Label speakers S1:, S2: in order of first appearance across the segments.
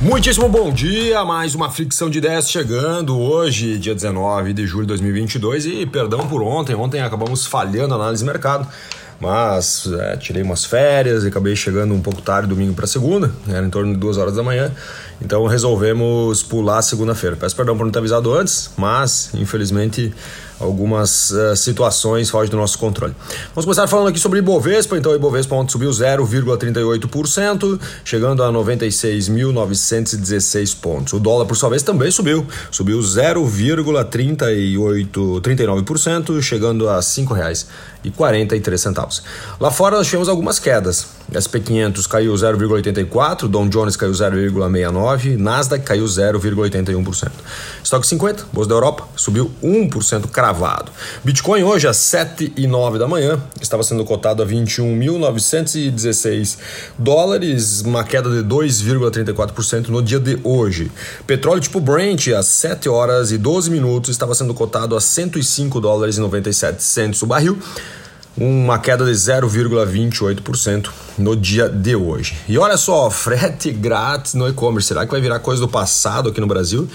S1: Muitíssimo bom dia, mais uma fricção de ideias chegando hoje, dia 19 de julho de 2022 e perdão por ontem, ontem acabamos falhando a análise de mercado, mas é, tirei umas férias e acabei chegando um pouco tarde domingo para segunda, era em torno de duas horas da manhã, então resolvemos pular segunda-feira. Peço perdão por não ter avisado antes, mas infelizmente algumas uh, situações fogem do nosso controle. Vamos começar falando aqui sobre Ibovespa. Então, Ibovespa ontem subiu 0,38%, chegando a 96.916 pontos. O dólar, por sua vez, também subiu. Subiu 0,3839%, chegando a R$ 5,43. Lá fora nós tivemos algumas quedas. SP500 caiu 0,84%, Dow Jones caiu 0,69%, Nasdaq caiu 0,81%. Estoque 50, Bolsa da Europa, subiu 1% cravado. Bitcoin hoje às 7 e 9 da manhã estava sendo cotado a 21.916 dólares, uma queda de 2,34% no dia de hoje. Petróleo tipo Brent às 7 horas e 12 minutos estava sendo cotado a 105 dólares e 97 centos o barril uma queda de 0,28% no dia de hoje. E olha só, frete grátis no e-commerce, será que vai virar coisa do passado aqui no Brasil?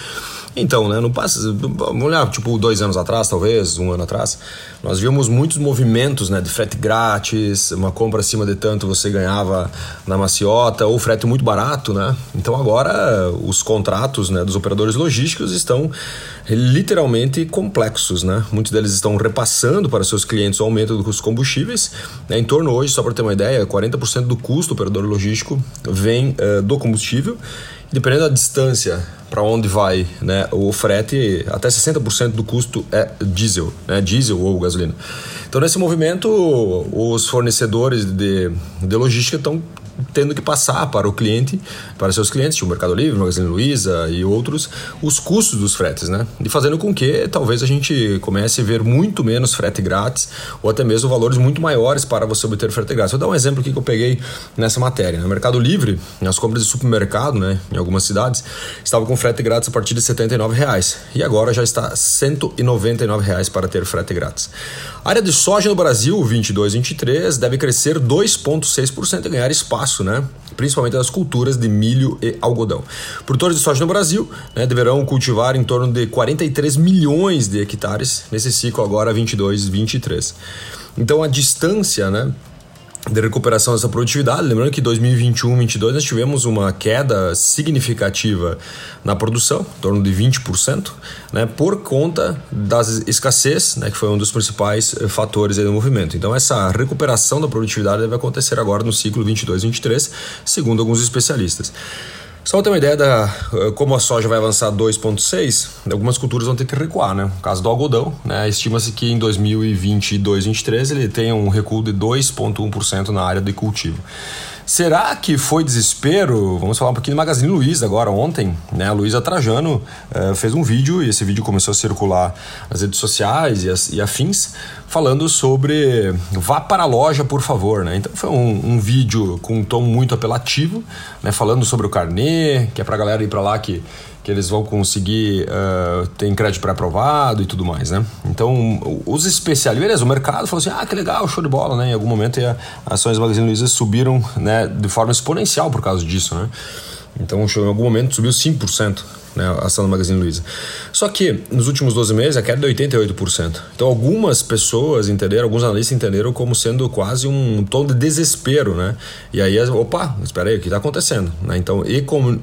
S1: Então, né, no passado, vamos olhar, tipo, dois anos atrás, talvez, um ano atrás, nós vimos muitos movimentos, né, de frete grátis, uma compra acima de tanto você ganhava na maciota, ou frete muito barato, né? Então agora os contratos, né, dos operadores logísticos estão literalmente complexos, né? Muitos deles estão repassando para seus clientes o aumento dos combustíveis, né? em torno hoje, só para ter uma ideia, 40% do custo do operador logístico vem uh, do combustível Dependendo da distância para onde vai né, o frete, até 60% do custo é diesel, né, diesel ou gasolina. Então, nesse movimento, os fornecedores de, de logística estão tendo que passar para o cliente, para seus clientes, tipo Mercado Livre, Magazine Luiza e outros, os custos dos fretes, né? E fazendo com que talvez a gente comece a ver muito menos frete grátis ou até mesmo valores muito maiores para você obter frete grátis. Vou dar um exemplo aqui que eu peguei nessa matéria. No Mercado Livre, nas compras de supermercado, né, em algumas cidades, estava com frete grátis a partir de 79 reais, e agora já está 199 reais para ter frete grátis. A área de soja no Brasil, 22-23, deve crescer 2,6% e ganhar espaço, né? principalmente nas culturas de milho e algodão. Produtores de soja no Brasil né, deverão cultivar em torno de 43 milhões de hectares nesse ciclo agora 22-23. Então a distância né, de recuperação dessa produtividade. Lembrando que 2021 2022 nós tivemos uma queda significativa na produção, em torno de 20%, né, por conta da escassez, né, que foi um dos principais eh, fatores do movimento. Então, essa recuperação da produtividade deve acontecer agora no ciclo 22-23, segundo alguns especialistas. Só para ter uma ideia da eh, como a soja vai avançar 2,6, algumas culturas vão ter que recuar, né? No caso do algodão, né? Estima-se que em 2022, 2023 ele tenha um recuo de 2,1% na área de cultivo. Será que foi desespero? Vamos falar um pouquinho do Magazine Luiza agora. Ontem, né, a Luiza Trajano uh, fez um vídeo e esse vídeo começou a circular nas redes sociais e, as, e afins, falando sobre vá para a loja, por favor. Né? Então foi um, um vídeo com um tom muito apelativo, né, falando sobre o carnê, que é para a galera ir para lá que que eles vão conseguir uh, ter crédito pré-aprovado e tudo mais, né? Então, os especialistas, beleza, o mercado falou assim, ah, que legal, show de bola, né? Em algum momento as ações Magazine Luiza subiram né, de forma exponencial por causa disso, né? Então, em algum momento subiu 5%. Né, a ação do Magazine Luiza. Só que nos últimos 12 meses a queda é de 88%. Então algumas pessoas entenderam, alguns analistas entenderam como sendo quase um tom de desespero, né? E aí, opa, espera aí, o que está acontecendo? Né? Então,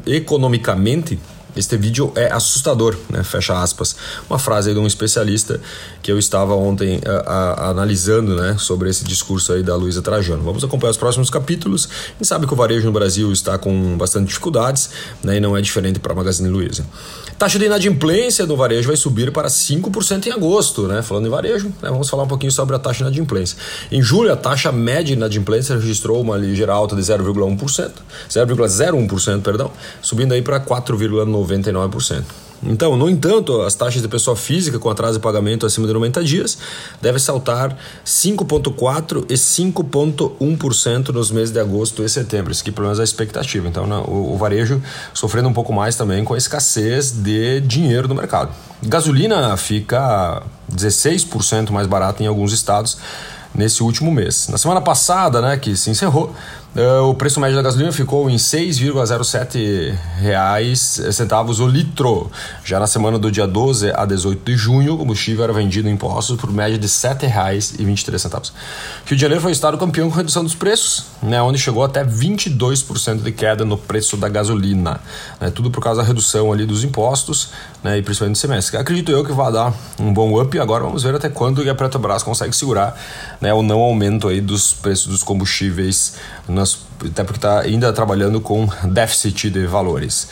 S1: economicamente, este vídeo é assustador, né? Fecha aspas. Uma frase de um especialista que eu estava ontem a, a, analisando, né? Sobre esse discurso aí da Luísa Trajano. Vamos acompanhar os próximos capítulos. Gente sabe que o varejo no Brasil está com bastante dificuldades, né? E não é diferente para a Magazine Luiza. Taxa de inadimplência do varejo vai subir para 5% em agosto, né? Falando em varejo, né? vamos falar um pouquinho sobre a taxa de inadimplência. Em julho, a taxa média de inadimplência registrou uma ligeira alta de 0,1%, 0,01%, perdão, subindo aí para 4,9%. 99%. Então, no entanto, as taxas de pessoa física com atraso de pagamento acima de 90 dias devem saltar 5,4% e 5,1% nos meses de agosto e setembro. Isso pelo menos, é a expectativa. Então, o, o varejo sofrendo um pouco mais também com a escassez de dinheiro no mercado. Gasolina fica 16% mais barata em alguns estados nesse último mês. Na semana passada, né, que se encerrou, Uh, o preço médio da gasolina ficou em 6,07 reais centavos o litro. Já na semana do dia 12 a 18 de junho, o combustível era vendido em postos por média de R$ 7,23. Rio de Janeiro foi o estado campeão com redução dos preços, né, onde chegou até 22% de queda no preço da gasolina. Né, tudo por causa da redução ali dos impostos né, e principalmente do semestre. Acredito eu que vai dar um bom up. Agora vamos ver até quando a Petrobras consegue segurar né, o não aumento aí dos preços dos combustíveis na nós, até porque está ainda trabalhando com déficit de valores.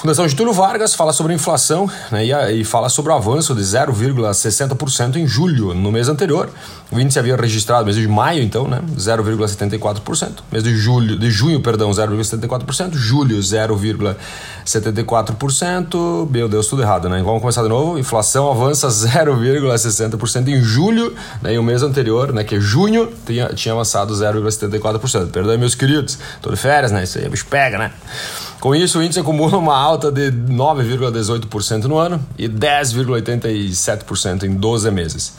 S1: Fundação Getúlio Vargas fala sobre inflação né, e, e, fala sobre o avanço de 0,60% em julho. No mês anterior, o índice havia registrado, mês de maio, então, né, 0,74%. Mês de julho, de junho, perdão, 0,74%. Julho, 0,74%. Meu Deus, tudo errado, né? Vamos começar de novo. Inflação avança 0,60% em julho, né, e o mês anterior, né, que é junho, tinha, tinha avançado 0,74%. Perdão, meus queridos, tô de férias, né? Isso aí, bicho pega, né? Com isso, o índice acumula uma alta de 9,18% no ano e 10,87% em 12 meses.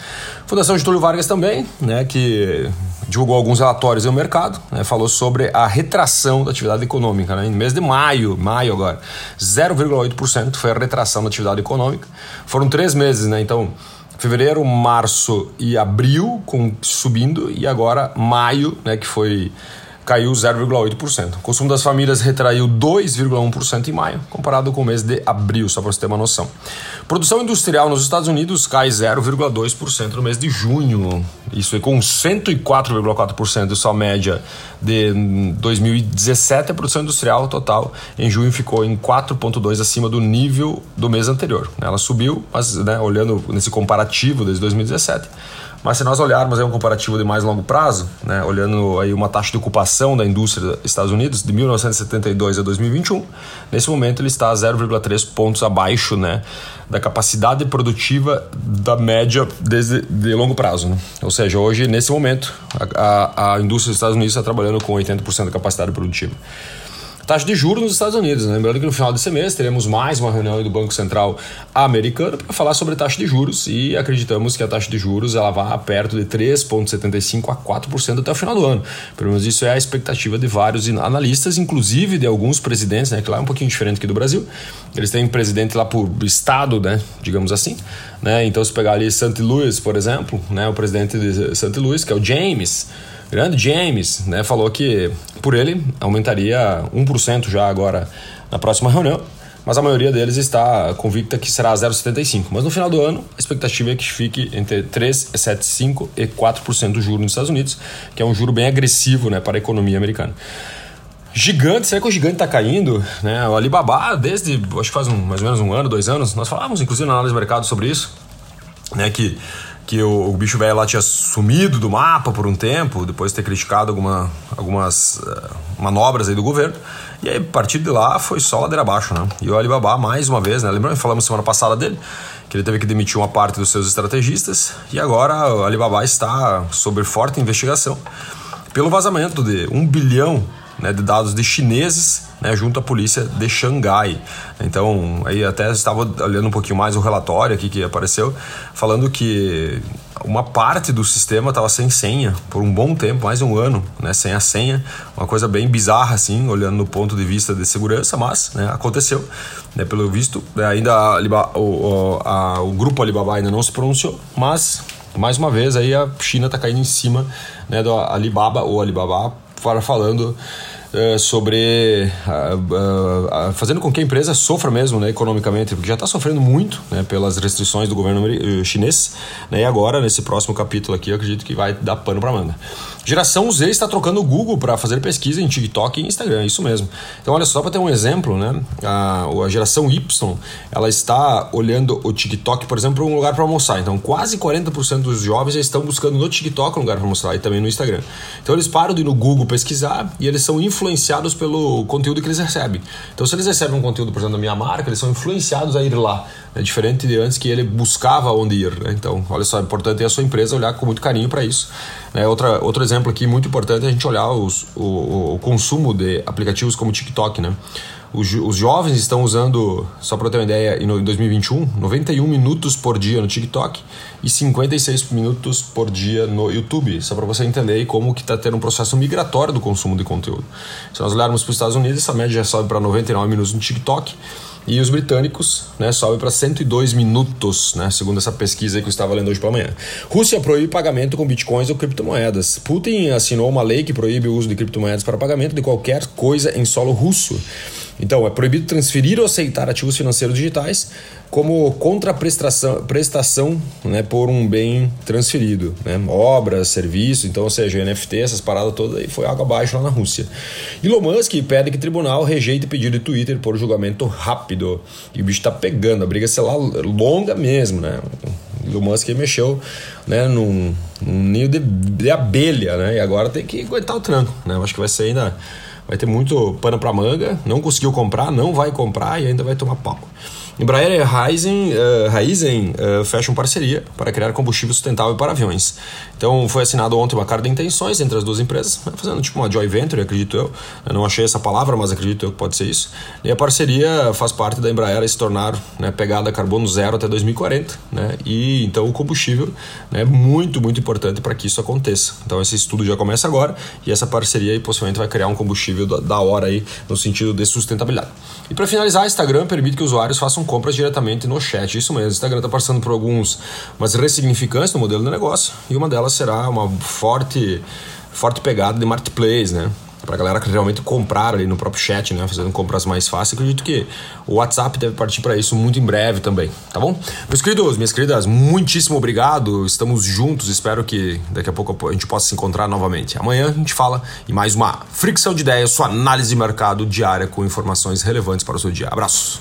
S1: Fundação Getúlio Vargas também, né, que divulgou alguns relatórios no mercado, né, falou sobre a retração da atividade econômica. Né, em mês de maio, maio agora, 0,8% foi a retração da atividade econômica. Foram três meses, né, então fevereiro, março e abril com, subindo e agora maio, né, que foi caiu 0,8%. O consumo das famílias retraiu 2,1% em maio, comparado com o mês de abril, só para você ter uma noção. Produção industrial nos Estados Unidos cai 0,2% no mês de junho. Isso é com 104,4% de sua média de 2017. A produção industrial total em junho ficou em 4,2% acima do nível do mês anterior. Ela subiu, mas né, olhando nesse comparativo desde 2017 mas se nós olharmos aí um comparativo de mais longo prazo, né, olhando aí uma taxa de ocupação da indústria dos Estados Unidos de 1972 a 2021, nesse momento ele está 0,3 pontos abaixo né, da capacidade produtiva da média desde de longo prazo. Né? Ou seja, hoje, nesse momento, a, a, a indústria dos Estados Unidos está trabalhando com 80% da capacidade produtiva. Taxa de juros nos Estados Unidos. Lembrando que no final desse mês teremos mais uma reunião do Banco Central americano para falar sobre taxa de juros e acreditamos que a taxa de juros ela vai perto de 3,75% a 4% até o final do ano. Pelo menos isso é a expectativa de vários analistas, inclusive de alguns presidentes, né? que lá é um pouquinho diferente aqui do Brasil. Eles têm presidente lá por estado, né? digamos assim. Né? Então, se pegar ali St. Louis, por exemplo, né? o presidente de St. Louis, que é o James grande James, né, falou que por ele aumentaria 1% já agora na próxima reunião, mas a maioria deles está convicta que será 0,75%. Mas no final do ano, a expectativa é que fique entre 3,75% e 4% do juro nos Estados Unidos, que é um juro bem agressivo né, para a economia americana. Gigante, será que o gigante está caindo? Né? O Alibaba, desde acho que faz um, mais ou menos um ano, dois anos, nós falávamos inclusive na análise de mercado sobre isso, né, que que o, o bicho velho lá tinha sumido do mapa por um tempo, depois de ter criticado alguma, algumas uh, manobras aí do governo. E aí, a partir de lá, foi só ladeira abaixo, né? E o Alibaba, mais uma vez, né? Lembrando, falamos semana passada dele, que ele teve que demitir uma parte dos seus estrategistas, e agora o Alibaba está sob forte investigação pelo vazamento de um bilhão né, de dados de chineses né, junto à polícia de Xangai. Então, aí até estava olhando um pouquinho mais o relatório aqui que apareceu, falando que uma parte do sistema estava sem senha por um bom tempo, mais de um ano, né, sem a senha, uma coisa bem bizarra assim, olhando no ponto de vista de segurança, mas né, aconteceu, né, pelo visto, ainda a, o, a, o grupo Alibaba ainda não se pronunciou, mas mais uma vez aí a China está caindo em cima né, do Alibaba ou Alibaba falando uh, sobre uh, uh, fazendo com que a empresa sofra mesmo né, economicamente, porque já está sofrendo muito né, pelas restrições do governo eh, chinês. Né, e agora, nesse próximo capítulo aqui, eu acredito que vai dar pano para manga. Geração Z está trocando o Google para fazer pesquisa em TikTok e Instagram, isso mesmo. Então, olha só para ter um exemplo, né? A, a geração Y, ela está olhando o TikTok, por exemplo, um lugar para almoçar. Então, quase 40% dos jovens já estão buscando no TikTok um lugar para almoçar e também no Instagram. Então, eles param de ir no Google pesquisar e eles são influenciados influenciados pelo conteúdo que eles recebem. Então, se eles recebem um conteúdo, por exemplo, da minha marca, eles são influenciados a ir lá. É diferente de antes que ele buscava onde ir. Né? Então, olha só, é importante a sua empresa olhar com muito carinho para isso. É, outra, outro exemplo aqui muito importante é a gente olhar os, o, o consumo de aplicativos como TikTok, né? Os, jovens estão usando, só para ter uma ideia, em 2021, 91 minutos por dia no TikTok e 56 minutos por dia no YouTube. Só para você entender como que está tendo um processo migratório do consumo de conteúdo. Se nós olharmos para os Estados Unidos, essa média já sobe para 99 minutos no TikTok e os britânicos né, sobe para 102 minutos, né, segundo essa pesquisa que eu estava lendo hoje pela manhã. Rússia proíbe pagamento com bitcoins ou criptomoedas. Putin assinou uma lei que proíbe o uso de criptomoedas para pagamento de qualquer coisa em solo russo. Então, é proibido transferir ou aceitar ativos financeiros digitais como contraprestação prestação, né, por um bem transferido, né, obras, serviços, então, ou seja, NFT, essas paradas todas, aí foi água abaixo lá na Rússia. Elon Musk pede que tribunal rejeite pedido de Twitter por julgamento rápido. E o bicho tá pegando, a briga, sei lá, longa mesmo, né? Elon Musk mexeu né, num, num ninho de, de abelha, né? E agora tem que aguentar o tranco, né? Acho que vai ser ainda vai ter muito pano para manga, não conseguiu comprar, não vai comprar e ainda vai tomar pau. Embraer e Raizen, uh, Raizen uh, fecham parceria para criar combustível sustentável para aviões. Então foi assinado ontem uma carta de intenções entre as duas empresas, né, fazendo tipo uma joint venture, acredito eu. Eu não achei essa palavra, mas acredito eu que pode ser isso. E a parceria faz parte da Embraer se tornar né, pegada carbono zero até 2040, né? E então o combustível né, é muito, muito importante para que isso aconteça. Então esse estudo já começa agora e essa parceria aí, possivelmente vai criar um combustível da, da hora aí no sentido de sustentabilidade. E para finalizar, Instagram permite que usuários façam compras diretamente no chat. Isso mesmo, o Instagram está passando por alguns umas ressignificâncias no modelo de negócio e uma delas será uma forte, forte pegada de marketplace, né? Para a galera que realmente comprar ali no próprio chat, né? Fazendo compras mais fáceis. Acredito que o WhatsApp deve partir para isso muito em breve também, tá bom? Meus queridos, minhas queridas, muitíssimo obrigado. Estamos juntos. Espero que daqui a pouco a gente possa se encontrar novamente. Amanhã a gente fala em mais uma Fricção de Ideias, sua análise de mercado diária com informações relevantes para o seu dia. Abraços.